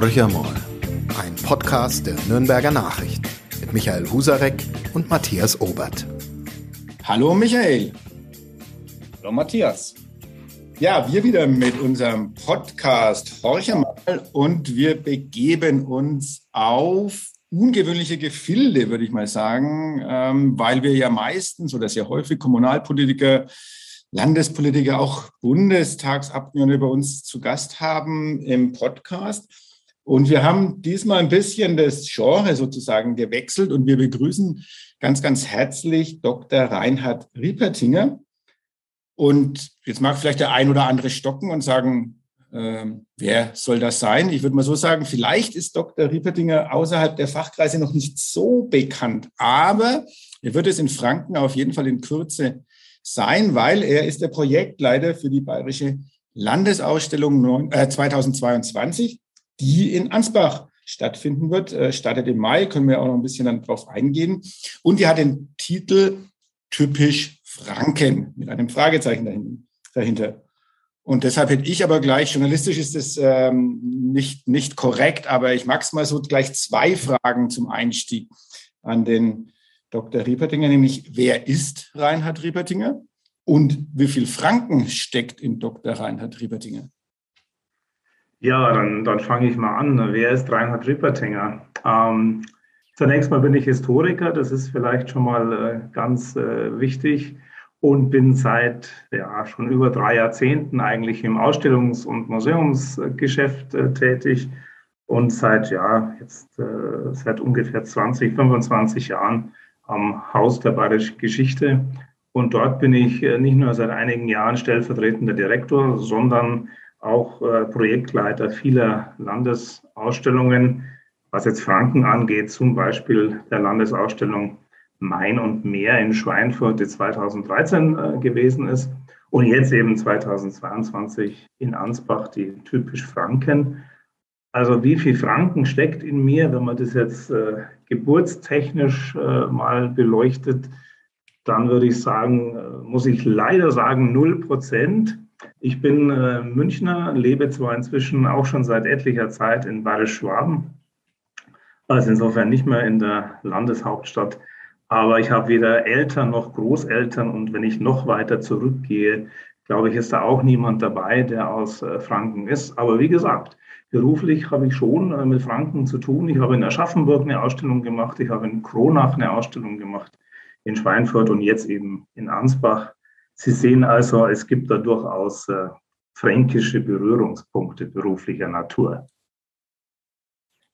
Horcher mal, ein Podcast der Nürnberger Nachricht mit Michael Husarek und Matthias Obert. Hallo Michael. Hallo Matthias. Ja, wir wieder mit unserem Podcast Horcher mal und wir begeben uns auf ungewöhnliche Gefilde, würde ich mal sagen, ähm, weil wir ja meistens oder sehr häufig Kommunalpolitiker Landespolitiker, auch Bundestagsabgeordnete bei uns zu Gast haben im Podcast. Und wir haben diesmal ein bisschen das Genre sozusagen gewechselt und wir begrüßen ganz, ganz herzlich Dr. Reinhard Riepertinger. Und jetzt mag vielleicht der ein oder andere stocken und sagen, äh, wer soll das sein? Ich würde mal so sagen, vielleicht ist Dr. Riepertinger außerhalb der Fachkreise noch nicht so bekannt, aber er wird es in Franken auf jeden Fall in Kürze sein, weil er ist der Projektleiter für die Bayerische Landesausstellung 2022, äh, die in Ansbach stattfinden wird. Äh, startet im Mai, können wir auch noch ein bisschen dann drauf eingehen. Und die hat den Titel Typisch Franken mit einem Fragezeichen dahinter. Und deshalb hätte ich aber gleich, journalistisch ist das ähm, nicht, nicht korrekt, aber ich mag es mal so gleich zwei Fragen zum Einstieg an den Dr. Riepertinger, nämlich wer ist Reinhard Riepertinger und wie viel Franken steckt in Dr. Reinhard Riepertinger? Ja, dann, dann fange ich mal an. Wer ist Reinhard Riepertinger? Ähm, zunächst mal bin ich Historiker, das ist vielleicht schon mal äh, ganz äh, wichtig und bin seit ja, schon über drei Jahrzehnten eigentlich im Ausstellungs- und Museumsgeschäft äh, tätig und seit ja jetzt äh, seit ungefähr 20, 25 Jahren am Haus der Bayerischen Geschichte. Und dort bin ich äh, nicht nur seit einigen Jahren stellvertretender Direktor, sondern auch äh, Projektleiter vieler Landesausstellungen, was jetzt Franken angeht, zum Beispiel der Landesausstellung Main und Meer in Schweinfurt, die 2013 äh, gewesen ist. Und jetzt eben 2022 in Ansbach, die typisch Franken. Also wie viel Franken steckt in mir, wenn man das jetzt äh, geburtstechnisch äh, mal beleuchtet, dann würde ich sagen, muss ich leider sagen, 0 Prozent. Ich bin äh, Münchner, lebe zwar inzwischen auch schon seit etlicher Zeit in Bayerisch-Schwaben, also insofern nicht mehr in der Landeshauptstadt, aber ich habe weder Eltern noch Großeltern und wenn ich noch weiter zurückgehe, glaube ich, ist da auch niemand dabei, der aus äh, Franken ist. Aber wie gesagt, Beruflich habe ich schon äh, mit Franken zu tun. Ich habe in Aschaffenburg eine Ausstellung gemacht, ich habe in Kronach eine Ausstellung gemacht, in Schweinfurt und jetzt eben in Ansbach. Sie sehen also, es gibt da durchaus äh, fränkische Berührungspunkte beruflicher Natur.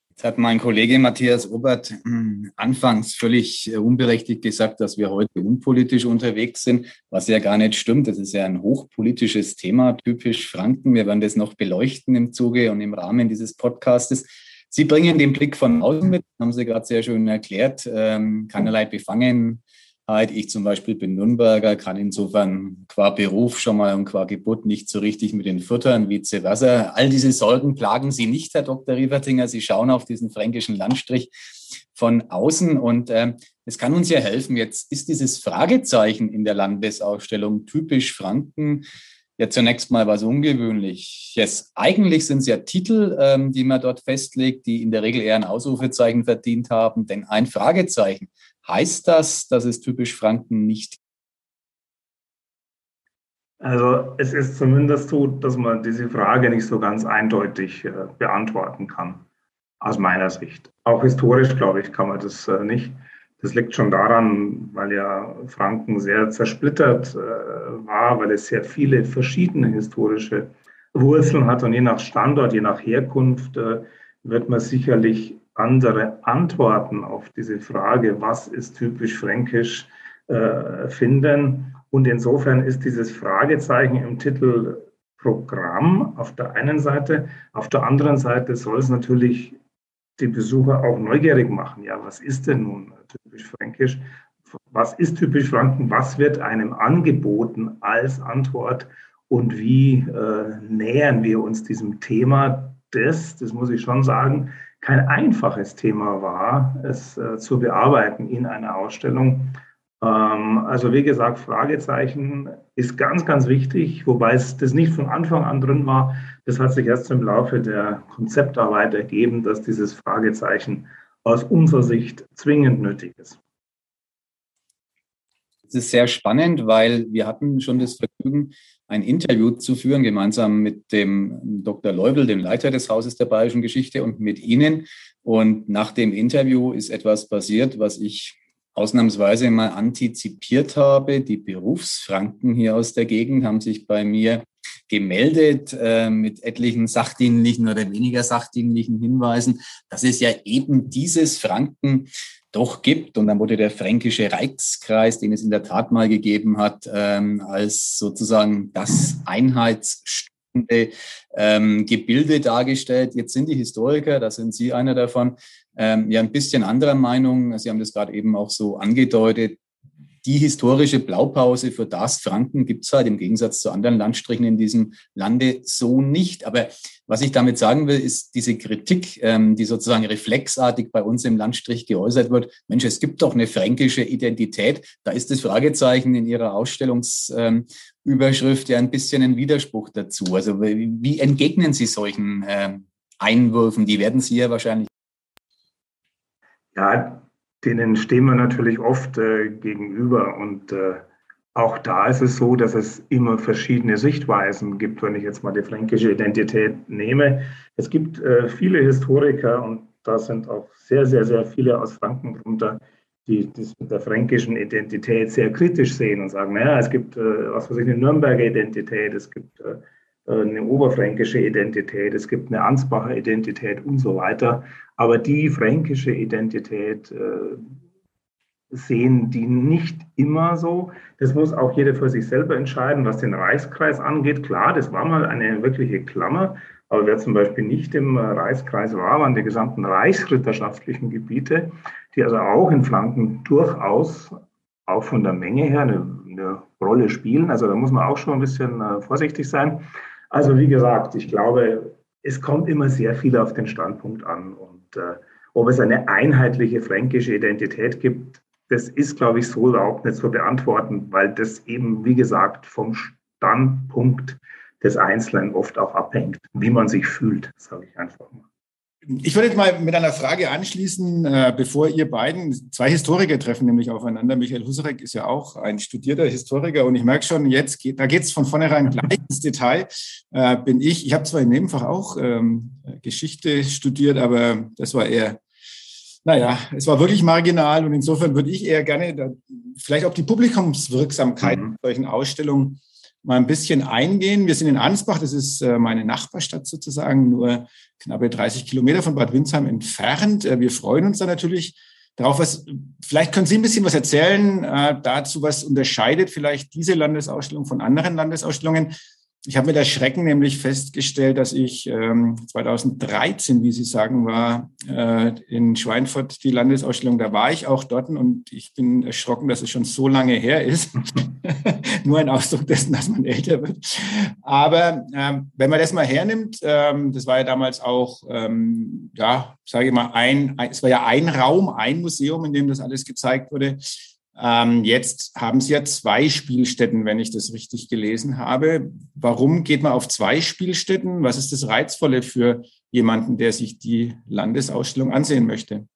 Jetzt hat mein Kollege Matthias Obert hm, anfangs völlig äh, unberechtigt gesagt, dass wir heute unpolitisch unterwegs sind, was ja gar nicht stimmt. Das ist ja ein hochpolitisches Thema, typisch Franken. Wir werden das noch beleuchten im Zuge und im Rahmen dieses Podcastes. Sie bringen den Blick von außen mit, haben Sie gerade sehr schön erklärt, ähm, keinerlei Befangen, ich zum Beispiel bin Nürnberger, kann insofern qua Beruf schon mal und qua Geburt nicht so richtig mit den Futtern, vice versa. All diese Sorgen plagen Sie nicht, Herr Dr. Rievertinger. Sie schauen auf diesen fränkischen Landstrich von außen und äh, es kann uns ja helfen. Jetzt ist dieses Fragezeichen in der Landesausstellung typisch Franken ja zunächst mal was Ungewöhnliches. Eigentlich sind es ja Titel, ähm, die man dort festlegt, die in der Regel eher ein Ausrufezeichen verdient haben, denn ein Fragezeichen Heißt das, dass es typisch Franken nicht also es ist zumindest so, dass man diese Frage nicht so ganz eindeutig äh, beantworten kann, aus meiner Sicht. Auch historisch, glaube ich, kann man das äh, nicht. Das liegt schon daran, weil ja Franken sehr zersplittert äh, war, weil es sehr viele verschiedene historische Wurzeln hat und je nach Standort, je nach Herkunft äh, wird man sicherlich andere Antworten auf diese Frage, was ist typisch fränkisch, äh, finden. Und insofern ist dieses Fragezeichen im Titel Programm auf der einen Seite, auf der anderen Seite soll es natürlich die Besucher auch neugierig machen. Ja, was ist denn nun typisch fränkisch? Was ist typisch Franken? Was wird einem angeboten als Antwort? Und wie äh, nähern wir uns diesem Thema? Das, das muss ich schon sagen, kein einfaches Thema war, es äh, zu bearbeiten in einer Ausstellung. Ähm, also wie gesagt, Fragezeichen ist ganz, ganz wichtig, wobei es das nicht von Anfang an drin war. Das hat sich erst im Laufe der Konzeptarbeit ergeben, dass dieses Fragezeichen aus unserer Sicht zwingend nötig ist. Es ist sehr spannend, weil wir hatten schon das Vergnügen, ein Interview zu führen, gemeinsam mit dem Dr. Leubel, dem Leiter des Hauses der Bayerischen Geschichte und mit Ihnen. Und nach dem Interview ist etwas passiert, was ich ausnahmsweise mal antizipiert habe. Die Berufsfranken hier aus der Gegend haben sich bei mir gemeldet äh, mit etlichen sachdienlichen oder weniger sachdienlichen Hinweisen, dass es ja eben dieses Franken doch gibt. Und dann wurde der Fränkische Reichskreis, den es in der Tat mal gegeben hat, ähm, als sozusagen das Einheitsstünde ähm, Gebilde dargestellt. Jetzt sind die Historiker, da sind Sie einer davon, ähm, ja ein bisschen anderer Meinung. Sie haben das gerade eben auch so angedeutet die historische Blaupause für das Franken gibt es halt im Gegensatz zu anderen Landstrichen in diesem Lande so nicht. Aber was ich damit sagen will, ist diese Kritik, ähm, die sozusagen reflexartig bei uns im Landstrich geäußert wird. Mensch, es gibt doch eine fränkische Identität. Da ist das Fragezeichen in Ihrer Ausstellungsüberschrift ja ein bisschen ein Widerspruch dazu. Also wie entgegnen Sie solchen ähm, Einwürfen? Die werden Sie ja wahrscheinlich. Ja, denen stehen wir natürlich oft äh, gegenüber. Und äh, auch da ist es so, dass es immer verschiedene Sichtweisen gibt, wenn ich jetzt mal die fränkische Identität nehme. Es gibt äh, viele Historiker und da sind auch sehr, sehr, sehr viele aus Franken drunter, die das mit der fränkischen Identität sehr kritisch sehen und sagen, naja, es gibt, äh, was weiß ich, eine Nürnberger Identität, es gibt äh, eine oberfränkische Identität, es gibt eine Ansbacher Identität und so weiter. Aber die fränkische Identität äh, sehen die nicht immer so. Das muss auch jeder für sich selber entscheiden, was den Reichskreis angeht. Klar, das war mal eine wirkliche Klammer. Aber wer zum Beispiel nicht im Reichskreis war, waren die gesamten reichsritterschaftlichen Gebiete, die also auch in Flanken durchaus auch von der Menge her eine, eine Rolle spielen. Also da muss man auch schon ein bisschen äh, vorsichtig sein. Also wie gesagt, ich glaube, es kommt immer sehr viel auf den Standpunkt an. Und äh, ob es eine einheitliche fränkische Identität gibt, das ist, glaube ich, so überhaupt nicht zu beantworten, weil das eben, wie gesagt, vom Standpunkt des Einzelnen oft auch abhängt, wie man sich fühlt, sage ich einfach mal. Ich würde jetzt mal mit einer Frage anschließen, äh, bevor ihr beiden, zwei Historiker treffen nämlich aufeinander. Michael Husarek ist ja auch ein studierter Historiker und ich merke schon, jetzt geht, da geht es von vornherein gleich ins Detail. Äh, bin ich, ich habe zwar im Nebenfach auch ähm, Geschichte studiert, aber das war eher, naja, es war wirklich marginal und insofern würde ich eher gerne da, vielleicht auch die Publikumswirksamkeit mhm. solchen Ausstellungen mal ein bisschen eingehen. Wir sind in Ansbach, das ist äh, meine Nachbarstadt sozusagen, nur knappe 30 Kilometer von Bad Windsheim entfernt. Äh, wir freuen uns da natürlich darauf, was, vielleicht können Sie ein bisschen was erzählen äh, dazu, was unterscheidet vielleicht diese Landesausstellung von anderen Landesausstellungen. Ich habe mit Erschrecken nämlich festgestellt, dass ich ähm, 2013, wie Sie sagen, war äh, in Schweinfurt die Landesausstellung. Da war ich auch dort und ich bin erschrocken, dass es schon so lange her ist. Nur ein Ausdruck dessen, dass man älter wird. Aber ähm, wenn man das mal hernimmt, ähm, das war ja damals auch, ähm, ja, sage ich mal, ein, es war ja ein Raum, ein Museum, in dem das alles gezeigt wurde. Ähm, jetzt haben Sie ja zwei Spielstätten, wenn ich das richtig gelesen habe. Warum geht man auf zwei Spielstätten? Was ist das Reizvolle für jemanden, der sich die Landesausstellung ansehen möchte?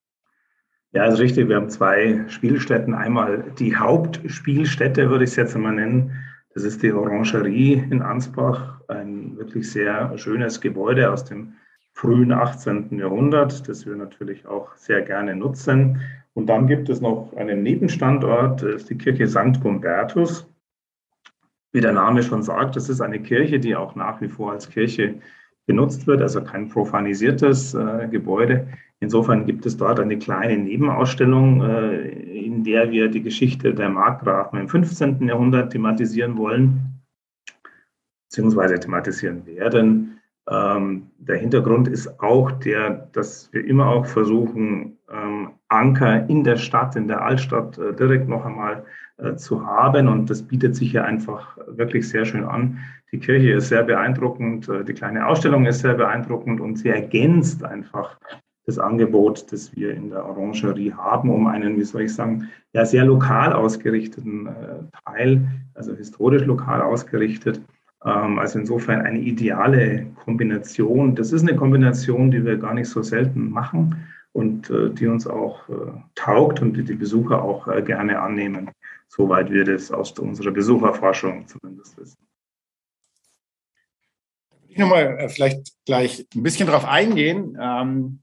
Ja, ist richtig. Wir haben zwei Spielstätten. Einmal die Hauptspielstätte, würde ich es jetzt einmal nennen. Das ist die Orangerie in Ansbach, ein wirklich sehr schönes Gebäude aus dem frühen 18. Jahrhundert, das wir natürlich auch sehr gerne nutzen. Und dann gibt es noch einen Nebenstandort, das ist die Kirche St. Gumbertus. Wie der Name schon sagt, das ist eine Kirche, die auch nach wie vor als Kirche benutzt wird, also kein profanisiertes äh, Gebäude. Insofern gibt es dort eine kleine Nebenausstellung, äh, in der wir die Geschichte der Markgrafen im 15. Jahrhundert thematisieren wollen, beziehungsweise thematisieren werden. Ähm, der Hintergrund ist auch der, dass wir immer auch versuchen, ähm, Anker in der Stadt, in der Altstadt äh, direkt noch einmal äh, zu haben. Und das bietet sich ja einfach wirklich sehr schön an. Die Kirche ist sehr beeindruckend, äh, die kleine Ausstellung ist sehr beeindruckend und sie ergänzt einfach das Angebot, das wir in der Orangerie haben, um einen, wie soll ich sagen, ja, sehr lokal ausgerichteten äh, Teil, also historisch lokal ausgerichtet. Ähm, also insofern eine ideale Kombination. Das ist eine Kombination, die wir gar nicht so selten machen und äh, die uns auch äh, taugt und die die Besucher auch äh, gerne annehmen, soweit wir das aus unserer Besucherforschung zumindest wissen. Ich nochmal vielleicht gleich ein bisschen darauf eingehen. Ähm,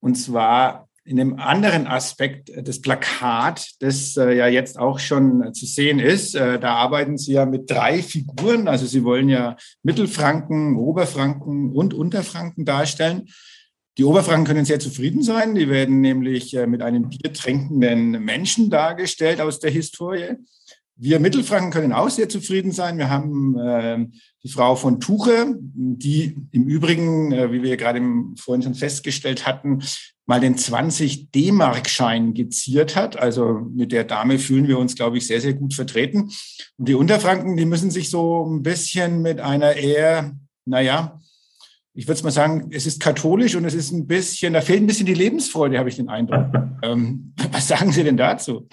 und zwar in dem anderen Aspekt äh, des Plakat, das äh, ja jetzt auch schon äh, zu sehen ist. Äh, da arbeiten Sie ja mit drei Figuren. Also Sie wollen ja Mittelfranken, Oberfranken und Unterfranken darstellen. Die Oberfranken können sehr zufrieden sein. Die werden nämlich äh, mit einem biertrinkenden Menschen dargestellt aus der Historie. Wir Mittelfranken können auch sehr zufrieden sein. Wir haben äh, die Frau von Tuche, die im Übrigen, äh, wie wir gerade vorhin schon festgestellt hatten, mal den 20 D-Mark-Schein geziert hat. Also mit der Dame fühlen wir uns, glaube ich, sehr, sehr gut vertreten. Und die Unterfranken, die müssen sich so ein bisschen mit einer eher, naja, ich würde mal sagen, es ist katholisch und es ist ein bisschen, da fehlt ein bisschen die Lebensfreude, habe ich den Eindruck. ähm, was sagen Sie denn dazu?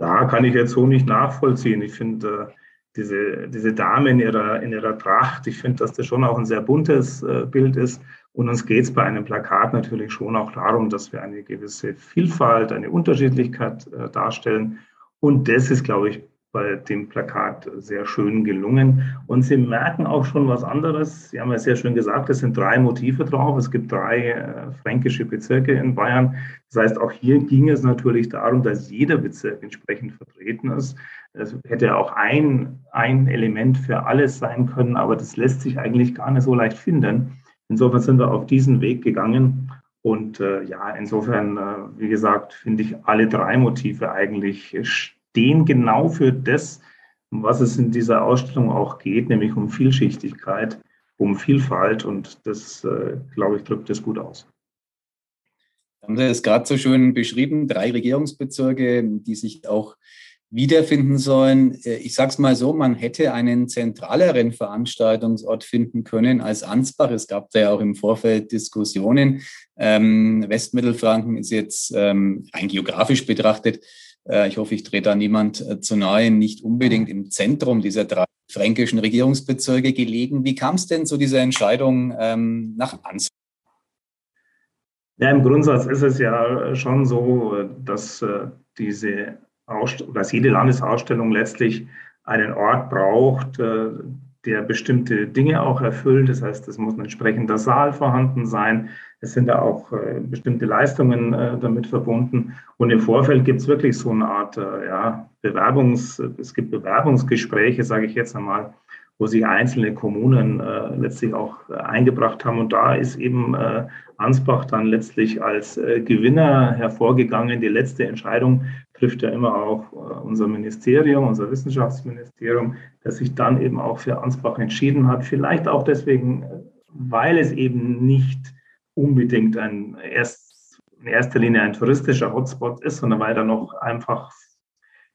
Ja, kann ich jetzt so nicht nachvollziehen. Ich finde, äh, diese, diese Dame in ihrer, in ihrer Tracht, ich finde, dass das schon auch ein sehr buntes äh, Bild ist. Und uns geht es bei einem Plakat natürlich schon auch darum, dass wir eine gewisse Vielfalt, eine Unterschiedlichkeit äh, darstellen. Und das ist, glaube ich, bei dem Plakat sehr schön gelungen. Und Sie merken auch schon was anderes. Sie haben ja sehr schön gesagt, es sind drei Motive drauf. Es gibt drei äh, fränkische Bezirke in Bayern. Das heißt, auch hier ging es natürlich darum, dass jeder Bezirk entsprechend vertreten ist. Es hätte auch ein, ein Element für alles sein können, aber das lässt sich eigentlich gar nicht so leicht finden. Insofern sind wir auf diesen Weg gegangen. Und äh, ja, insofern, äh, wie gesagt, finde ich alle drei Motive eigentlich stehen genau für das, um was es in dieser Ausstellung auch geht, nämlich um Vielschichtigkeit, um Vielfalt und das, äh, glaube ich, drückt es gut aus. Haben Sie es gerade so schön beschrieben, drei Regierungsbezirke, die sich auch wiederfinden sollen. Äh, ich sage es mal so, man hätte einen zentraleren Veranstaltungsort finden können als Ansbach. Es gab da ja auch im Vorfeld Diskussionen. Ähm, Westmittelfranken ist jetzt ähm, rein geografisch betrachtet äh, ich hoffe, ich drehe da niemand äh, zu nahe, nicht unbedingt im Zentrum dieser drei fränkischen Regierungsbezirke gelegen. Wie kam es denn zu dieser Entscheidung ähm, nach Ansbach? Ja, im Grundsatz ist es ja schon so, dass äh, diese dass jede Landesausstellung letztlich einen Ort braucht, der bestimmte Dinge auch erfüllt. Das heißt, es muss ein entsprechender Saal vorhanden sein. Es sind da auch äh, bestimmte Leistungen äh, damit verbunden. Und im Vorfeld gibt es wirklich so eine Art äh, ja, Bewerbungs, es gibt Bewerbungsgespräche, sage ich jetzt einmal, wo sich einzelne Kommunen äh, letztlich auch äh, eingebracht haben. Und da ist eben äh, Ansbach dann letztlich als äh, Gewinner hervorgegangen. Die letzte Entscheidung trifft ja immer auch äh, unser Ministerium, unser Wissenschaftsministerium, das sich dann eben auch für Ansbach entschieden hat. Vielleicht auch deswegen, weil es eben nicht unbedingt ein erst, in erster Linie ein touristischer Hotspot ist, sondern weil da noch einfach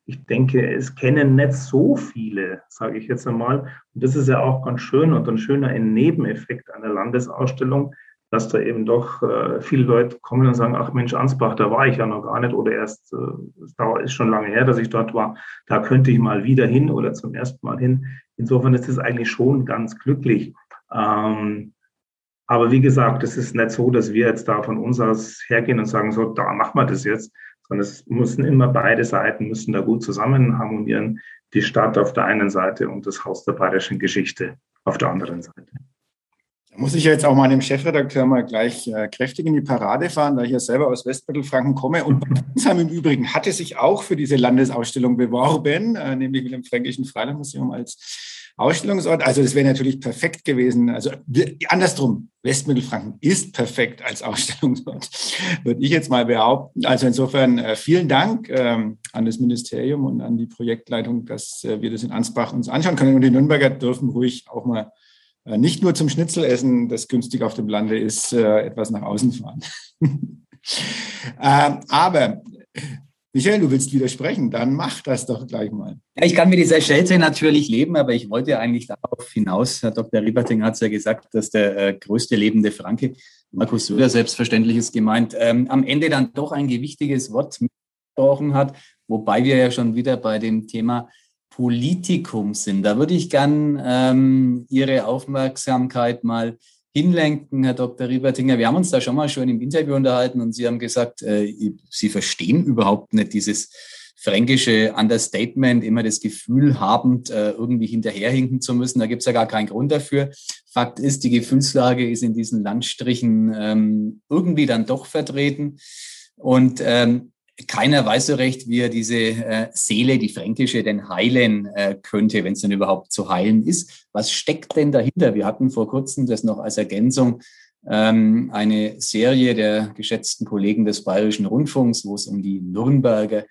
ich denke, es kennen nicht so viele, sage ich jetzt einmal. Und das ist ja auch ganz schön und ein schöner Nebeneffekt einer Landesausstellung, dass da eben doch äh, viele Leute kommen und sagen, ach Mensch, Ansbach, da war ich ja noch gar nicht oder erst, äh, ist schon lange her, dass ich dort war, da könnte ich mal wieder hin oder zum ersten Mal hin. Insofern ist das eigentlich schon ganz glücklich. Ähm, aber wie gesagt, es ist nicht so, dass wir jetzt da von uns aus hergehen und sagen, so, da machen wir das jetzt, sondern es müssen immer beide Seiten müssen da gut zusammen harmonieren. Die Stadt auf der einen Seite und das Haus der bayerischen Geschichte auf der anderen Seite. Da muss ich jetzt auch mal dem Chefredakteur mal gleich äh, kräftig in die Parade fahren, da ich ja selber aus Westmittelfranken komme. Und Bensheim im Übrigen hatte sich auch für diese Landesausstellung beworben, äh, nämlich mit dem Fränkischen Freilandmuseum als Ausstellungsort. Also das wäre natürlich perfekt gewesen. Also andersrum, Westmittelfranken ist perfekt als Ausstellungsort, würde ich jetzt mal behaupten. Also insofern äh, vielen Dank ähm, an das Ministerium und an die Projektleitung, dass äh, wir das in Ansbach uns anschauen können. Und die Nürnberger dürfen ruhig auch mal nicht nur zum Schnitzelessen, das günstig auf dem Lande ist, etwas nach außen fahren. Ähm, aber Michael, du willst widersprechen, dann mach das doch gleich mal. Ja, ich kann mit dieser Schelte natürlich leben, aber ich wollte eigentlich darauf hinaus, Herr Dr. Rieberting hat es ja gesagt, dass der äh, größte lebende Franke Markus Söder selbstverständlich ist gemeint, ähm, am Ende dann doch ein gewichtiges Wort mitgesprochen hat, wobei wir ja schon wieder bei dem Thema Politikum sind. Da würde ich gern ähm, Ihre Aufmerksamkeit mal hinlenken, Herr Dr. Riebertinger. Wir haben uns da schon mal schon im Interview unterhalten und Sie haben gesagt, äh, Sie verstehen überhaupt nicht dieses fränkische Understatement, immer das Gefühl habend, äh, irgendwie hinterherhinken zu müssen. Da gibt es ja gar keinen Grund dafür. Fakt ist, die Gefühlslage ist in diesen Landstrichen ähm, irgendwie dann doch vertreten. Und ähm, keiner weiß so recht, wie er diese äh, Seele, die fränkische, denn heilen äh, könnte, wenn es denn überhaupt zu heilen ist. Was steckt denn dahinter? Wir hatten vor kurzem das noch als Ergänzung ähm, eine Serie der geschätzten Kollegen des Bayerischen Rundfunks, wo es um die Nürnberger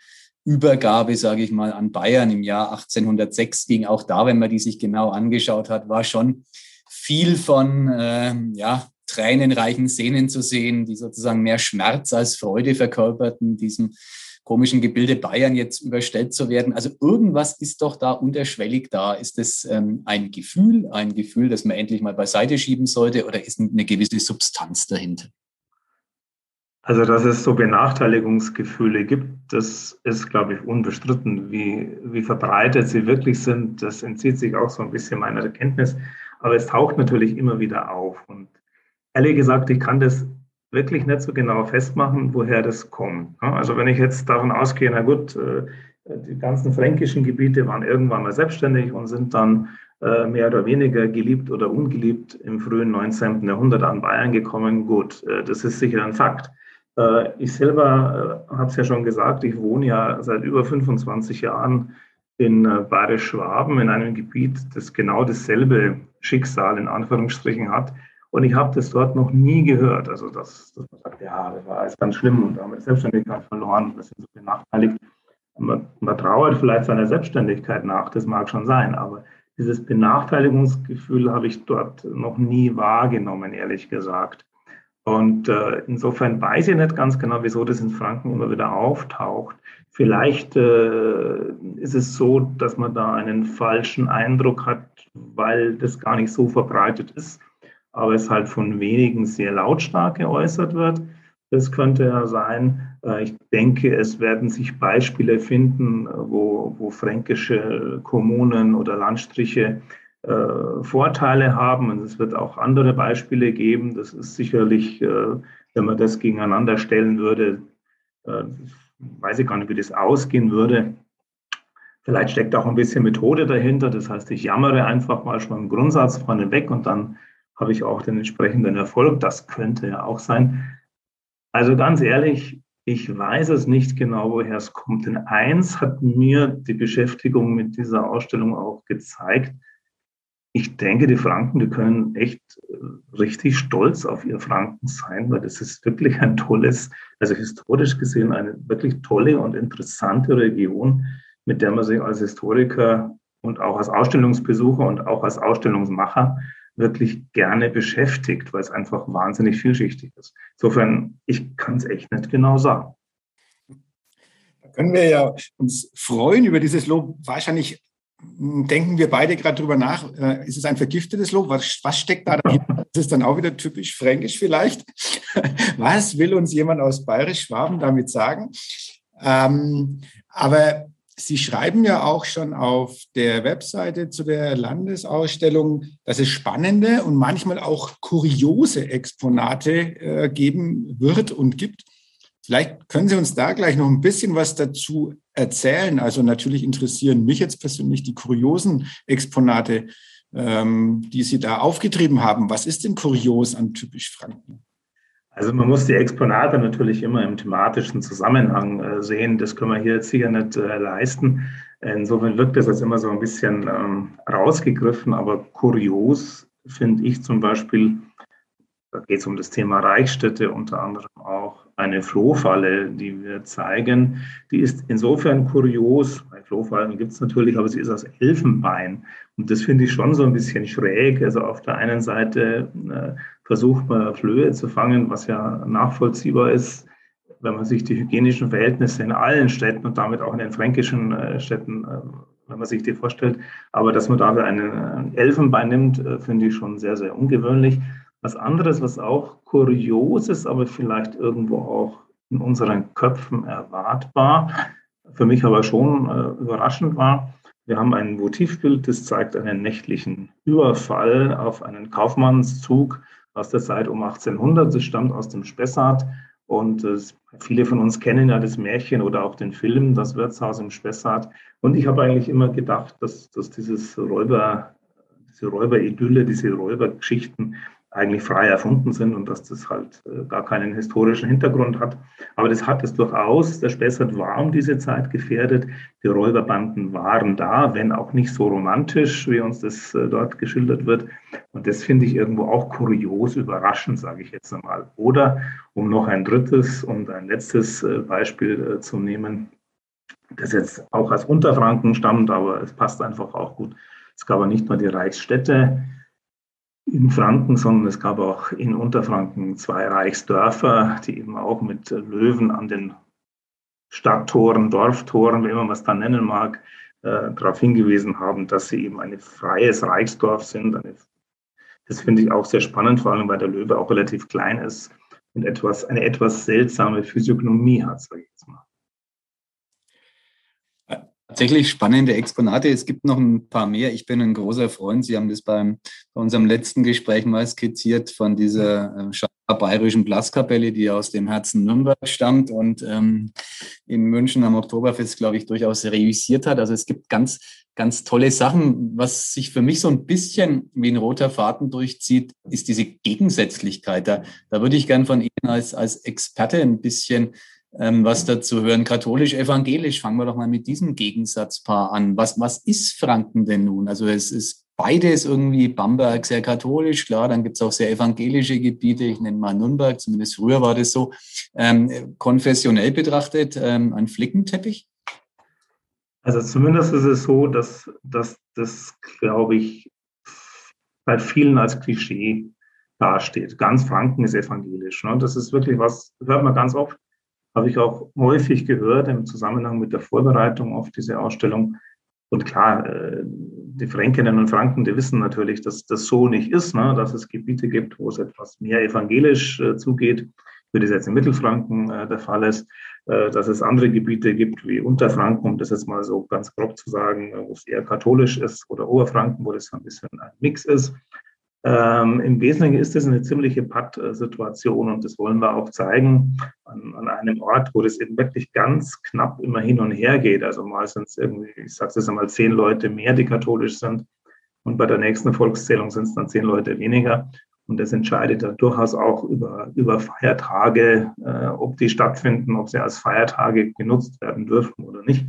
Übergabe, sage ich mal, an Bayern im Jahr 1806 ging. Auch da, wenn man die sich genau angeschaut hat, war schon viel von äh, ja, tränenreichen Szenen zu sehen, die sozusagen mehr Schmerz als Freude verkörperten, diesem komischen Gebilde Bayern jetzt überstellt zu werden. Also irgendwas ist doch da unterschwellig da. Ist es ähm, ein Gefühl, ein Gefühl, das man endlich mal beiseite schieben sollte oder ist eine gewisse Substanz dahinter? Also, dass es so Benachteiligungsgefühle gibt, das ist, glaube ich, unbestritten. Wie, wie verbreitet sie wirklich sind, das entzieht sich auch so ein bisschen meiner Erkenntnis. Aber es taucht natürlich immer wieder auf. Und ehrlich gesagt, ich kann das wirklich nicht so genau festmachen, woher das kommt. Also wenn ich jetzt davon ausgehe, na gut, äh, die ganzen fränkischen Gebiete waren irgendwann mal selbstständig und sind dann äh, mehr oder weniger geliebt oder ungeliebt im frühen 19. Jahrhundert an Bayern gekommen. Gut, äh, das ist sicher ein Fakt. Ich selber habe es ja schon gesagt, ich wohne ja seit über 25 Jahren in Bayerisch-Schwaben, in einem Gebiet, das genau dasselbe Schicksal in Anführungsstrichen hat und ich habe das dort noch nie gehört. Also, dass, dass man sagt, ja, das war alles ganz schlimm und da haben wir Selbstständigkeit verloren, wir sind so benachteiligt. Man, man trauert vielleicht seiner Selbstständigkeit nach, das mag schon sein, aber dieses Benachteiligungsgefühl habe ich dort noch nie wahrgenommen, ehrlich gesagt. Und äh, insofern weiß ich nicht ganz genau, wieso das in Franken immer wieder auftaucht. Vielleicht äh, ist es so, dass man da einen falschen Eindruck hat, weil das gar nicht so verbreitet ist aber es halt von wenigen sehr lautstark geäußert wird. Das könnte ja sein. Äh, ich denke, es werden sich Beispiele finden, wo, wo fränkische Kommunen oder Landstriche äh, Vorteile haben. Und es wird auch andere Beispiele geben. Das ist sicherlich, äh, wenn man das gegeneinander stellen würde, äh, weiß ich gar nicht, wie das ausgehen würde. Vielleicht steckt auch ein bisschen Methode dahinter. Das heißt, ich jammere einfach mal schon im Grundsatz vorne weg und dann habe ich auch den entsprechenden Erfolg. Das könnte ja auch sein. Also ganz ehrlich, ich weiß es nicht genau, woher es kommt. Denn eins hat mir die Beschäftigung mit dieser Ausstellung auch gezeigt. Ich denke, die Franken, die können echt äh, richtig stolz auf ihr Franken sein, weil das ist wirklich ein tolles, also historisch gesehen eine wirklich tolle und interessante Region, mit der man sich als Historiker und auch als Ausstellungsbesucher und auch als Ausstellungsmacher wirklich gerne beschäftigt, weil es einfach wahnsinnig vielschichtig ist. Insofern, ich kann es echt nicht genau sagen. Da können wir ja uns freuen über dieses Lob. Wahrscheinlich hm, denken wir beide gerade drüber nach. Äh, ist es ein vergiftetes Lob? Was, was steckt da dahinter? Das ist dann auch wieder typisch fränkisch vielleicht. Was will uns jemand aus Bayerisch-Schwaben damit sagen? Ähm, aber Sie schreiben ja auch schon auf der Webseite zu der Landesausstellung, dass es spannende und manchmal auch kuriose Exponate äh, geben wird und gibt. Vielleicht können Sie uns da gleich noch ein bisschen was dazu erzählen. Also natürlich interessieren mich jetzt persönlich die kuriosen Exponate, ähm, die Sie da aufgetrieben haben. Was ist denn kurios an typisch Franken? Also man muss die Exponate natürlich immer im thematischen Zusammenhang äh, sehen. Das können wir hier jetzt sicher nicht äh, leisten. Insofern wirkt das jetzt immer so ein bisschen ähm, rausgegriffen, aber kurios finde ich zum Beispiel, da geht es um das Thema Reichsstädte unter anderem auch, eine Flohfalle, die wir zeigen. Die ist insofern kurios, bei Flohfallen gibt es natürlich, aber sie ist aus Elfenbein. Und das finde ich schon so ein bisschen schräg. Also auf der einen Seite versucht man Flöhe zu fangen, was ja nachvollziehbar ist, wenn man sich die hygienischen Verhältnisse in allen Städten und damit auch in den fränkischen äh, Städten, äh, wenn man sich die vorstellt. Aber dass man dafür einen Elfenbein nimmt, äh, finde ich schon sehr, sehr ungewöhnlich. Was anderes, was auch kurios ist, aber vielleicht irgendwo auch in unseren Köpfen erwartbar, für mich aber schon überraschend war, wir haben ein Motivbild, das zeigt einen nächtlichen Überfall auf einen Kaufmannszug aus der Zeit um 1800. Das stammt aus dem Spessart und äh, viele von uns kennen ja das Märchen oder auch den Film, das Wirtshaus im Spessart. Und ich habe eigentlich immer gedacht, dass, dass dieses Räuber, diese Räuberidylle, diese Räubergeschichten eigentlich frei erfunden sind und dass das halt äh, gar keinen historischen Hintergrund hat. Aber das hat es durchaus. Der Spessart war um diese Zeit gefährdet. Die Räuberbanden waren da, wenn auch nicht so romantisch, wie uns das äh, dort geschildert wird. Und das finde ich irgendwo auch kurios, überraschend, sage ich jetzt einmal. Oder um noch ein drittes und ein letztes äh, Beispiel zu nehmen, das jetzt auch aus Unterfranken stammt, aber es passt einfach auch gut. Es gab aber nicht nur die Reichsstädte, in Franken, sondern es gab auch in Unterfranken zwei Reichsdörfer, die eben auch mit Löwen an den Stadttoren, Dorftoren, wie man es dann nennen mag, äh, darauf hingewiesen haben, dass sie eben ein freies Reichsdorf sind. Eine, das finde ich auch sehr spannend, vor allem weil der Löwe auch relativ klein ist und etwas, eine etwas seltsame Physiognomie hat, sage ich jetzt mal. Tatsächlich spannende Exponate. Es gibt noch ein paar mehr. Ich bin ein großer Freund. Sie haben das beim, bei unserem letzten Gespräch mal skizziert von dieser äh, bayerischen Blaskapelle, die aus dem Herzen Nürnberg stammt und ähm, in München am Oktoberfest, glaube ich, durchaus reüssiert hat. Also es gibt ganz, ganz tolle Sachen. Was sich für mich so ein bisschen wie ein roter Faden durchzieht, ist diese Gegensätzlichkeit. Da, da würde ich gern von Ihnen als, als Experte ein bisschen ähm, was dazu hören. Katholisch-evangelisch, fangen wir doch mal mit diesem Gegensatzpaar an. Was, was ist Franken denn nun? Also es ist beides irgendwie Bamberg sehr katholisch, klar, dann gibt es auch sehr evangelische Gebiete, ich nenne mal Nürnberg, zumindest früher war das so. Ähm, konfessionell betrachtet ähm, ein Flickenteppich? Also zumindest ist es so, dass, dass das, glaube ich, bei vielen als Klischee dasteht. Ganz Franken ist evangelisch. Ne? Das ist wirklich was, hört man ganz oft habe ich auch häufig gehört im Zusammenhang mit der Vorbereitung auf diese Ausstellung. Und klar, äh, die Fränkinnen und Franken, die wissen natürlich, dass das so nicht ist, ne? dass es Gebiete gibt, wo es etwas mehr evangelisch äh, zugeht, wie das jetzt in Mittelfranken äh, der Fall ist, dass es andere Gebiete gibt wie Unterfranken, um das jetzt mal so ganz grob zu sagen, wo es eher katholisch ist, oder Oberfranken, wo das ein bisschen ein Mix ist. Ähm, Im Wesentlichen ist es eine ziemliche Patt-Situation und das wollen wir auch zeigen an, an, einem Ort, wo das eben wirklich ganz knapp immer hin und her geht. Also mal sind es irgendwie, ich sage es einmal, zehn Leute mehr, die katholisch sind und bei der nächsten Volkszählung sind es dann zehn Leute weniger. Und das entscheidet dann durchaus auch über, über Feiertage, äh, ob die stattfinden, ob sie als Feiertage genutzt werden dürfen oder nicht.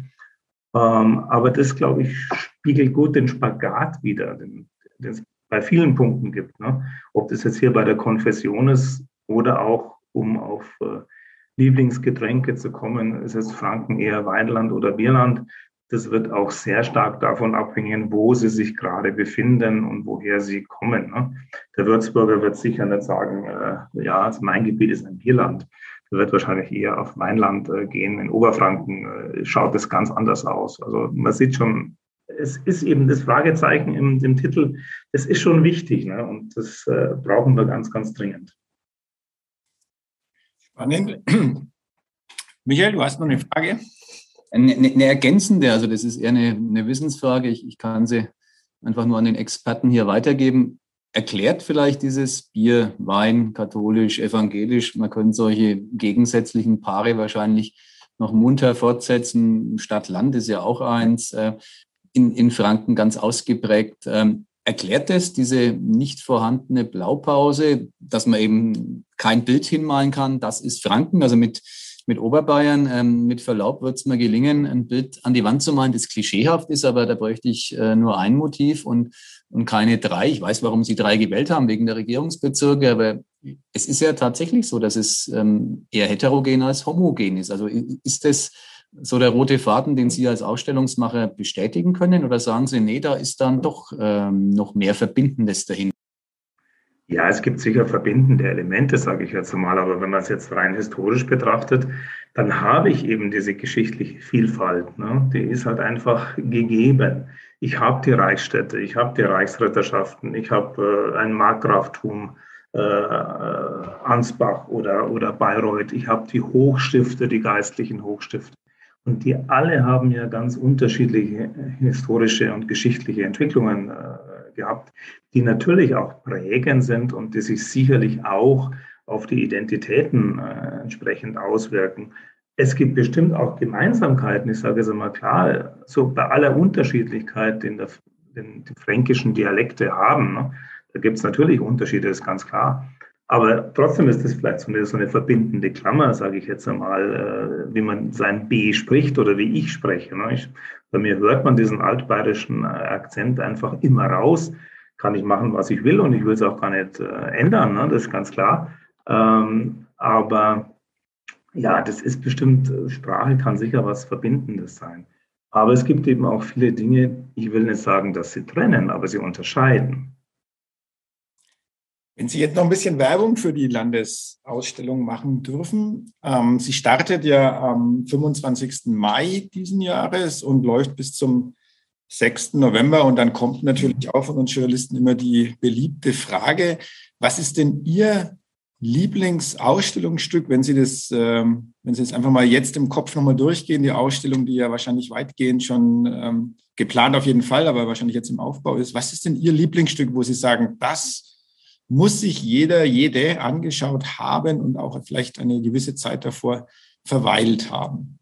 Ähm, aber das, glaube ich, spiegelt gut den Spagat wieder, den, den bei vielen Punkten gibt. Ne? Ob das jetzt hier bei der Konfession ist oder auch, um auf äh, Lieblingsgetränke zu kommen, ist es Franken eher Weinland oder Bierland. Das wird auch sehr stark davon abhängen, wo sie sich gerade befinden und woher sie kommen. Ne? Der Würzburger wird sicher nicht sagen, äh, ja, also mein Gebiet ist ein Bierland. Er wird wahrscheinlich eher auf Weinland äh, gehen. In Oberfranken äh, schaut es ganz anders aus. Also man sieht schon, es ist eben das Fragezeichen im, im Titel, es ist schon wichtig ne? und das äh, brauchen wir ganz, ganz dringend. Spannend. Michael, du hast noch eine Frage? Eine, eine ergänzende, also das ist eher eine, eine Wissensfrage. Ich, ich kann sie einfach nur an den Experten hier weitergeben. Erklärt vielleicht dieses Bier, Wein, katholisch, evangelisch, man könnte solche gegensätzlichen Paare wahrscheinlich noch munter fortsetzen. Stadt-Land ist ja auch eins. In, in Franken ganz ausgeprägt. Ähm, erklärt es diese nicht vorhandene Blaupause, dass man eben kein Bild hinmalen kann? Das ist Franken, also mit, mit Oberbayern. Ähm, mit Verlaub wird es mir gelingen, ein Bild an die Wand zu malen, das klischeehaft ist, aber da bräuchte ich äh, nur ein Motiv und, und keine drei. Ich weiß, warum Sie drei gewählt haben, wegen der Regierungsbezirke, aber es ist ja tatsächlich so, dass es ähm, eher heterogen als homogen ist. Also ist das so der rote Faden, den Sie als Ausstellungsmacher bestätigen können? Oder sagen Sie, nee, da ist dann doch ähm, noch mehr Verbindendes dahinter? Ja, es gibt sicher verbindende Elemente, sage ich jetzt mal. Aber wenn man es jetzt rein historisch betrachtet, dann habe ich eben diese geschichtliche Vielfalt. Ne? Die ist halt einfach gegeben. Ich habe die Reichsstädte, ich habe die Reichsritterschaften, ich habe äh, ein Markgraftum, äh, äh, Ansbach oder, oder Bayreuth, ich habe die Hochstifte, die geistlichen Hochstifte. Und die alle haben ja ganz unterschiedliche historische und geschichtliche Entwicklungen äh, gehabt, die natürlich auch prägend sind und die sich sicherlich auch auf die Identitäten äh, entsprechend auswirken. Es gibt bestimmt auch Gemeinsamkeiten, ich sage es einmal klar, so bei aller Unterschiedlichkeit, den, der, den die fränkischen Dialekte haben, ne, da gibt es natürlich Unterschiede, ist ganz klar. Aber trotzdem ist das vielleicht so eine, so eine verbindende Klammer, sage ich jetzt einmal, äh, wie man sein B spricht oder wie ich spreche. Ne? Ich, bei mir hört man diesen altbayerischen äh, Akzent einfach immer raus. Kann ich machen, was ich will und ich will es auch gar nicht äh, ändern, ne? das ist ganz klar. Ähm, aber ja, das ist bestimmt, Sprache kann sicher was Verbindendes sein. Aber es gibt eben auch viele Dinge, ich will nicht sagen, dass sie trennen, aber sie unterscheiden. Wenn Sie jetzt noch ein bisschen Werbung für die Landesausstellung machen dürfen. Ähm, sie startet ja am 25. Mai diesen Jahres und läuft bis zum 6. November. Und dann kommt natürlich auch von uns Journalisten immer die beliebte Frage, was ist denn Ihr Lieblingsausstellungsstück, wenn Sie das, ähm, wenn Sie es einfach mal jetzt im Kopf nochmal durchgehen, die Ausstellung, die ja wahrscheinlich weitgehend schon ähm, geplant auf jeden Fall, aber wahrscheinlich jetzt im Aufbau ist. Was ist denn Ihr Lieblingsstück, wo Sie sagen, das muss sich jeder, jede angeschaut haben und auch vielleicht eine gewisse Zeit davor verweilt haben?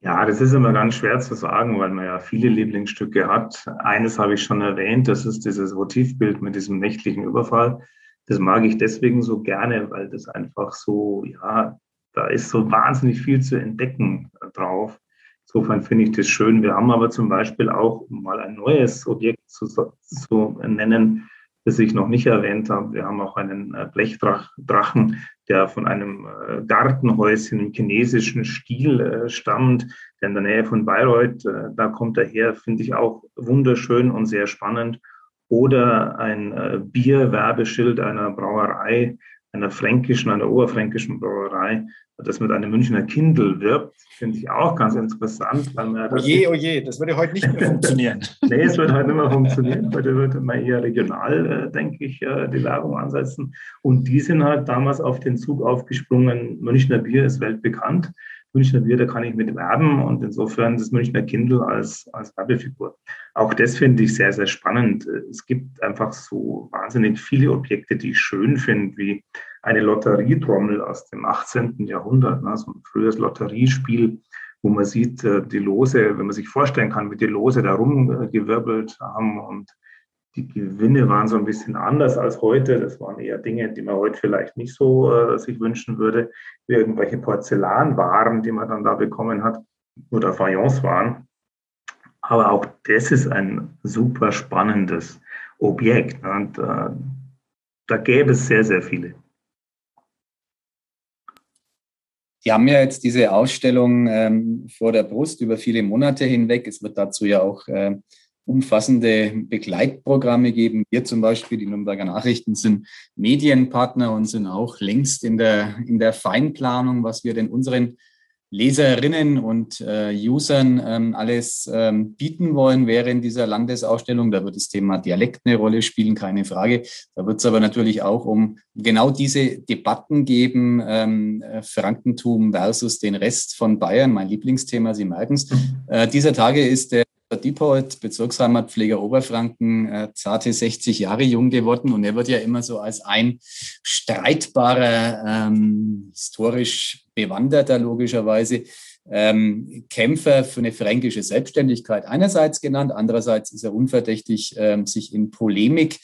Ja, das ist immer ganz schwer zu sagen, weil man ja viele Lieblingsstücke hat. Eines habe ich schon erwähnt, das ist dieses Votivbild mit diesem nächtlichen Überfall. Das mag ich deswegen so gerne, weil das einfach so, ja, da ist so wahnsinnig viel zu entdecken drauf. Insofern finde ich das schön. Wir haben aber zum Beispiel auch, um mal ein neues Objekt zu, zu nennen, das ich noch nicht erwähnt habe. Wir haben auch einen äh, Blechdrachen, der von einem äh, Gartenhäuschen im chinesischen Stil äh, stammt, der in der Nähe von Bayreuth, da kommt er her, finde ich auch wunderschön und sehr spannend. Oder ein Bierwerbeschild einer Brauerei, einer fränkischen, einer oberfränkischen Brauerei, das mit einem Münchner Kindle wirbt, finde ich auch ganz interessant. Weil man oje, oje, das würde heute nicht mehr funktionieren. nee, es wird heute nicht mehr funktionieren. Heute wird man eher regional, äh, denke ich, äh, die Werbung ansetzen. Und die sind halt damals auf den Zug aufgesprungen. Münchner Bier ist weltbekannt. Münchner Bier, da kann ich mit werben und insofern das Münchner Kindle als, als Werbefigur. Auch das finde ich sehr, sehr spannend. Es gibt einfach so wahnsinnig viele Objekte, die ich schön finde, wie eine Lotterietrommel aus dem 18. Jahrhundert, ne, so ein frühes Lotteriespiel, wo man sieht, äh, die Lose, wenn man sich vorstellen kann, wie die Lose da rumgewirbelt haben und die Gewinne waren so ein bisschen anders als heute. Das waren eher Dinge, die man heute vielleicht nicht so äh, sich wünschen würde, wie irgendwelche Porzellanwaren, die man dann da bekommen hat oder Fayence waren. Aber auch das ist ein super spannendes Objekt. Ne? Und äh, da gäbe es sehr, sehr viele. Die haben ja jetzt diese Ausstellung ähm, vor der Brust über viele Monate hinweg. Es wird dazu ja auch äh, umfassende Begleitprogramme geben. Wir zum Beispiel, die Nürnberger Nachrichten, sind Medienpartner und sind auch längst in der, in der Feinplanung, was wir denn unseren Leserinnen und äh, Usern ähm, alles ähm, bieten wollen während dieser Landesausstellung. Da wird das Thema Dialekt eine Rolle spielen, keine Frage. Da wird es aber natürlich auch um genau diese Debatten geben, ähm, Frankentum versus den Rest von Bayern, mein Lieblingsthema, Sie merken es. Mhm. Äh, dieser Tage ist der Diepold, Bezirksheimatpfleger Oberfranken, äh, zarte 60 Jahre jung geworden und er wird ja immer so als ein streitbarer, ähm, historisch bewanderter logischerweise ähm, Kämpfer für eine fränkische Selbstständigkeit einerseits genannt, andererseits ist er unverdächtig, ähm, sich in Polemik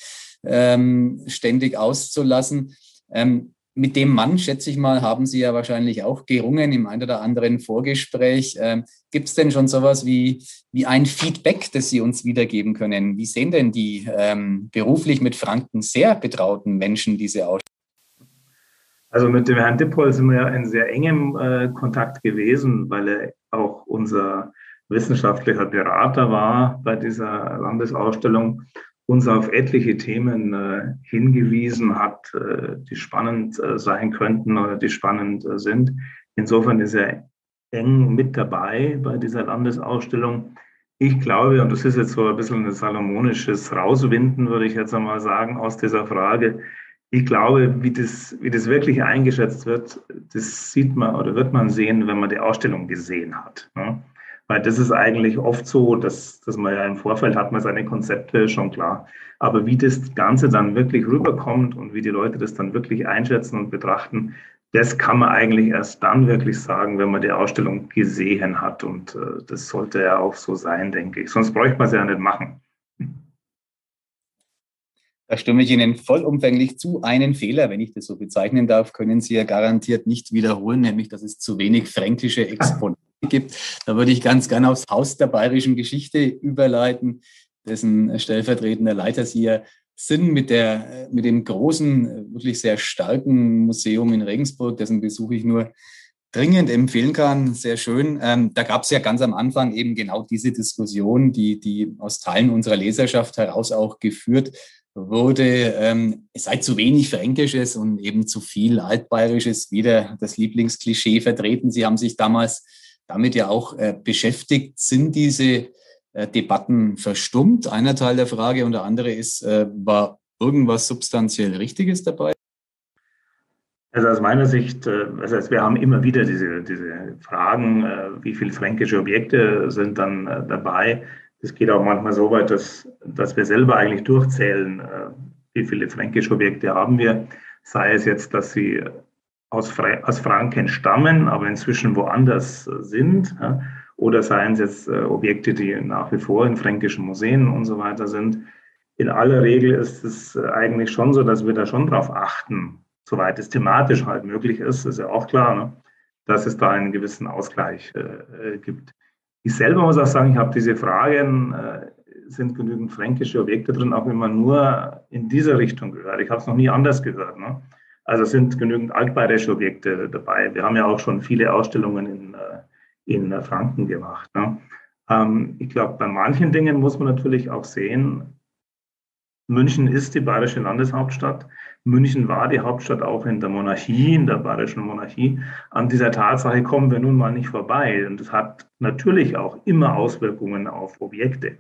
ähm, ständig auszulassen. Ähm, mit dem Mann, schätze ich mal, haben Sie ja wahrscheinlich auch gerungen im ein oder anderen Vorgespräch. Ähm, Gibt es denn schon sowas wie, wie ein Feedback, das Sie uns wiedergeben können? Wie sehen denn die ähm, beruflich mit Franken sehr betrauten Menschen diese aus? Also mit dem Herrn Dippold sind wir ja in sehr engem äh, Kontakt gewesen, weil er auch unser wissenschaftlicher Berater war bei dieser Landesausstellung uns auf etliche Themen äh, hingewiesen hat, äh, die spannend äh, sein könnten oder die spannend äh, sind. Insofern ist er eng mit dabei bei dieser Landesausstellung. Ich glaube, und das ist jetzt so ein bisschen ein salomonisches Rauswinden, würde ich jetzt einmal sagen, aus dieser Frage. ich glaube, wie das, wie das wirklich eingeschätzt wird, das sieht man oder wird man sehen, wenn man die Ausstellung gesehen hat. Ne? Weil das ist eigentlich oft so, dass, dass man ja im Vorfeld hat man seine Konzepte schon klar. Aber wie das Ganze dann wirklich rüberkommt und wie die Leute das dann wirklich einschätzen und betrachten, das kann man eigentlich erst dann wirklich sagen, wenn man die Ausstellung gesehen hat. Und äh, das sollte ja auch so sein, denke ich. Sonst bräuchte man es ja nicht machen. Da stimme ich Ihnen vollumfänglich zu. Einen Fehler, wenn ich das so bezeichnen darf, können Sie ja garantiert nicht wiederholen, nämlich dass es zu wenig fränkische Exponate gibt. Da würde ich ganz gerne aufs Haus der bayerischen Geschichte überleiten, dessen stellvertretender Leiter Sie ja sind mit, der, mit dem großen, wirklich sehr starken Museum in Regensburg, dessen Besuch ich nur dringend empfehlen kann. Sehr schön. Ähm, da gab es ja ganz am Anfang eben genau diese Diskussion, die, die aus Teilen unserer Leserschaft heraus auch geführt wurde, ähm, es sei zu wenig Fränkisches und eben zu viel Altbayerisches, wieder das Lieblingsklischee vertreten. Sie haben sich damals damit ja auch äh, beschäftigt. Sind diese äh, Debatten verstummt? Einer Teil der Frage und der andere ist, äh, war irgendwas substanziell Richtiges dabei? Also aus meiner Sicht, äh, also wir haben immer wieder diese, diese Fragen, wie viele fränkische Objekte sind dann dabei. Es geht auch manchmal so weit, dass, dass wir selber eigentlich durchzählen, äh, wie viele fränkische Objekte haben wir. Sei es jetzt, dass sie aus, Fra aus Franken stammen, aber inzwischen woanders sind. Ja, oder seien es jetzt äh, Objekte, die nach wie vor in fränkischen Museen und so weiter sind. In aller Regel ist es äh, eigentlich schon so, dass wir da schon drauf achten, soweit es thematisch halt möglich ist, ist ja auch klar, ne, dass es da einen gewissen Ausgleich äh, gibt. Ich selber muss auch sagen, ich habe diese Fragen, äh, sind genügend fränkische Objekte drin, auch wenn man nur in dieser Richtung gehört. Ich habe es noch nie anders gehört. Ne? Also sind genügend altbayerische Objekte dabei. Wir haben ja auch schon viele Ausstellungen in, äh, in Franken gemacht. Ne? Ähm, ich glaube, bei manchen Dingen muss man natürlich auch sehen, München ist die bayerische Landeshauptstadt. München war die Hauptstadt auch in der Monarchie, in der bayerischen Monarchie. An dieser Tatsache kommen wir nun mal nicht vorbei. Und das hat natürlich auch immer Auswirkungen auf Objekte.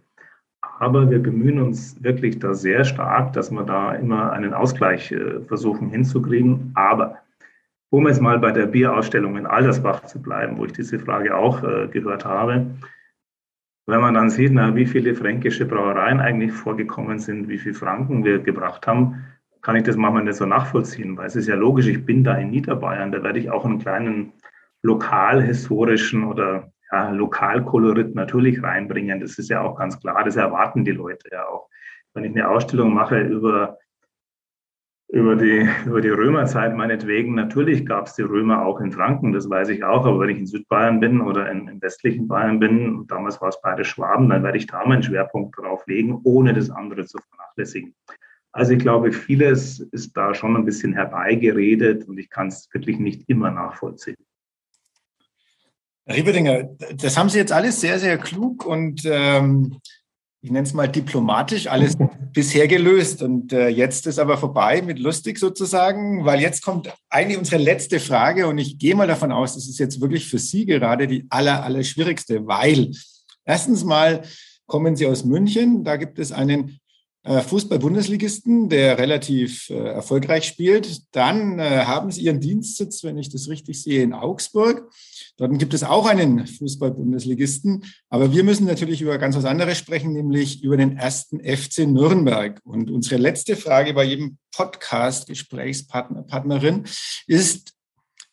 Aber wir bemühen uns wirklich da sehr stark, dass wir da immer einen Ausgleich äh, versuchen hinzukriegen. Aber um jetzt mal bei der Bierausstellung in Aldersbach zu bleiben, wo ich diese Frage auch äh, gehört habe, wenn man dann sieht, na, wie viele fränkische Brauereien eigentlich vorgekommen sind, wie viel Franken wir gebracht haben, kann ich das manchmal nicht so nachvollziehen, weil es ist ja logisch, ich bin da in Niederbayern, da werde ich auch einen kleinen lokalhistorischen oder ja, Lokalkolorit natürlich reinbringen. Das ist ja auch ganz klar, das erwarten die Leute ja auch. Wenn ich eine Ausstellung mache über über die, über die Römerzeit meinetwegen. Natürlich gab es die Römer auch in Franken, das weiß ich auch. Aber wenn ich in Südbayern bin oder in, im westlichen Bayern bin, damals war es beide Schwaben, dann werde ich da meinen Schwerpunkt drauf legen, ohne das andere zu vernachlässigen. Also ich glaube, vieles ist da schon ein bisschen herbeigeredet und ich kann es wirklich nicht immer nachvollziehen. Herr Rieberdinger, das haben Sie jetzt alles sehr, sehr klug und ähm, ich nenne es mal diplomatisch, alles bisher gelöst. Und äh, jetzt ist aber vorbei mit lustig sozusagen, weil jetzt kommt eigentlich unsere letzte Frage und ich gehe mal davon aus, das ist jetzt wirklich für Sie gerade die aller, aller schwierigste, weil erstens mal kommen Sie aus München, da gibt es einen Fußball-Bundesligisten, der relativ äh, erfolgreich spielt. Dann äh, haben sie ihren Dienstsitz, wenn ich das richtig sehe, in Augsburg. Dort gibt es auch einen Fußball-Bundesligisten. Aber wir müssen natürlich über ganz was anderes sprechen, nämlich über den ersten FC Nürnberg. Und unsere letzte Frage bei jedem Podcast-Gesprächspartnerin ist,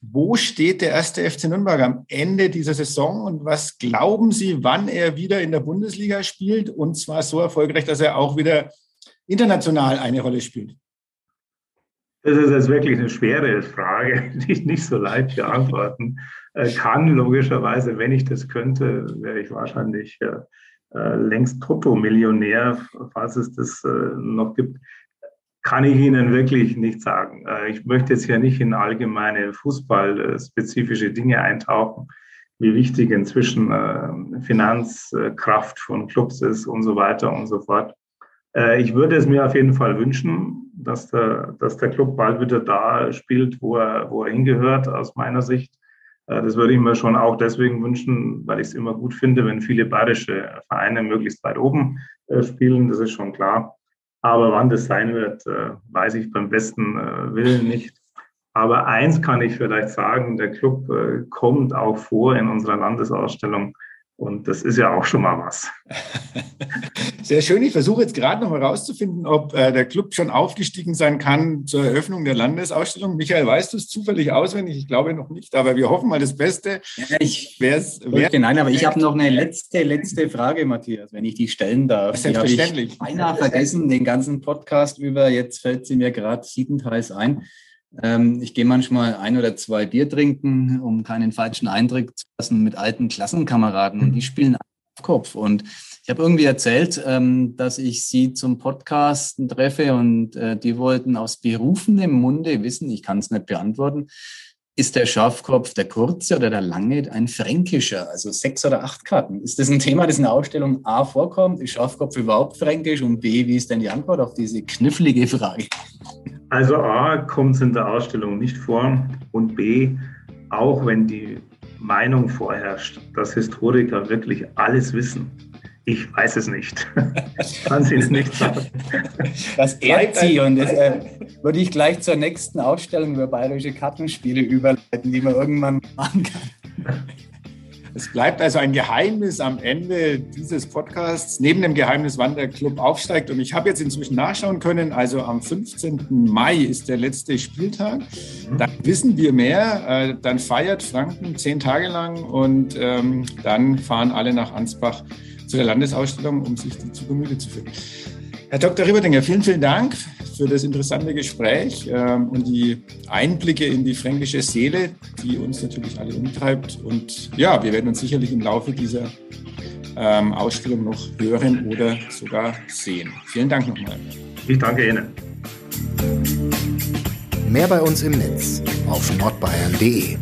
wo steht der erste FC Nürnberg am Ende dieser Saison und was glauben Sie, wann er wieder in der Bundesliga spielt und zwar so erfolgreich, dass er auch wieder international eine Rolle spielt? Das ist jetzt wirklich eine schwere Frage, die ich nicht so leicht beantworten äh, kann. Logischerweise, wenn ich das könnte, wäre ich wahrscheinlich äh, äh, längst Toto-Millionär, falls es das noch gibt. Kann ich Ihnen wirklich nicht sagen. Ich möchte jetzt hier nicht in allgemeine fußballspezifische Dinge eintauchen, wie wichtig inzwischen Finanzkraft von Clubs ist und so weiter und so fort. Äh, ich würde es mir auf jeden Fall wünschen, dass der, dass der Club bald wieder da spielt, wo er, wo er hingehört, aus meiner Sicht. Äh, das würde ich mir schon auch deswegen wünschen, weil ich es immer gut finde, wenn viele bayerische Vereine möglichst weit oben äh, spielen. Das ist schon klar. Aber wann das sein wird, weiß ich beim besten Willen nicht. Aber eins kann ich vielleicht sagen, der Club kommt auch vor in unserer Landesausstellung und das ist ja auch schon mal was. Sehr schön. Ich versuche jetzt gerade noch herauszufinden, ob äh, der Club schon aufgestiegen sein kann zur Eröffnung der Landesausstellung. Michael, weißt du es zufällig auswendig? Ich glaube noch nicht, aber wir hoffen mal das Beste. Ja, ich wär's, wär, Nein, aber ich habe noch eine letzte, letzte Frage, Matthias, wenn ich die stellen darf. Selbstverständlich. Die habe ich beinahe vergessen, den ganzen Podcast über. Jetzt fällt sie mir gerade siebenteils ein. Ähm, ich gehe manchmal ein oder zwei Bier trinken, um keinen falschen Eindruck zu lassen mit alten Klassenkameraden und die mhm. spielen auf Kopf. Und ich habe irgendwie erzählt, ähm, dass ich sie zum Podcasten treffe und äh, die wollten aus berufenem Munde wissen, ich kann es nicht beantworten, ist der Schafkopf der kurze oder der lange ein fränkischer, also sechs oder acht Karten? Ist das ein Thema, das in der Ausstellung A vorkommt? Ist Schafkopf überhaupt fränkisch? Und B, wie ist denn die Antwort auf diese knifflige Frage? Also A kommt es in der Ausstellung nicht vor und B, auch wenn die Meinung vorherrscht, dass Historiker wirklich alles wissen, ich weiß es nicht. Kann sie es nicht sagen. Das ehrt sie und das äh, würde ich gleich zur nächsten Ausstellung über bayerische Kartenspiele überleiten, die man irgendwann machen kann. Es bleibt also ein Geheimnis am Ende dieses Podcasts, neben dem Geheimnis, wann der Club aufsteigt. Und ich habe jetzt inzwischen nachschauen können, also am 15. Mai ist der letzte Spieltag. Mhm. Dann wissen wir mehr. Äh, dann feiert Franken zehn Tage lang und ähm, dann fahren alle nach Ansbach zu der Landesausstellung, um sich die zu Gemüte zu führen. Herr Dr. Rieberdinger, vielen, vielen Dank für das interessante Gespräch ähm, und die Einblicke in die fränkische Seele, die uns natürlich alle umtreibt. Und ja, wir werden uns sicherlich im Laufe dieser ähm, Ausstellung noch hören oder sogar sehen. Vielen Dank nochmal. Ich danke Ihnen. Mehr bei uns im Netz auf nordbayern.de.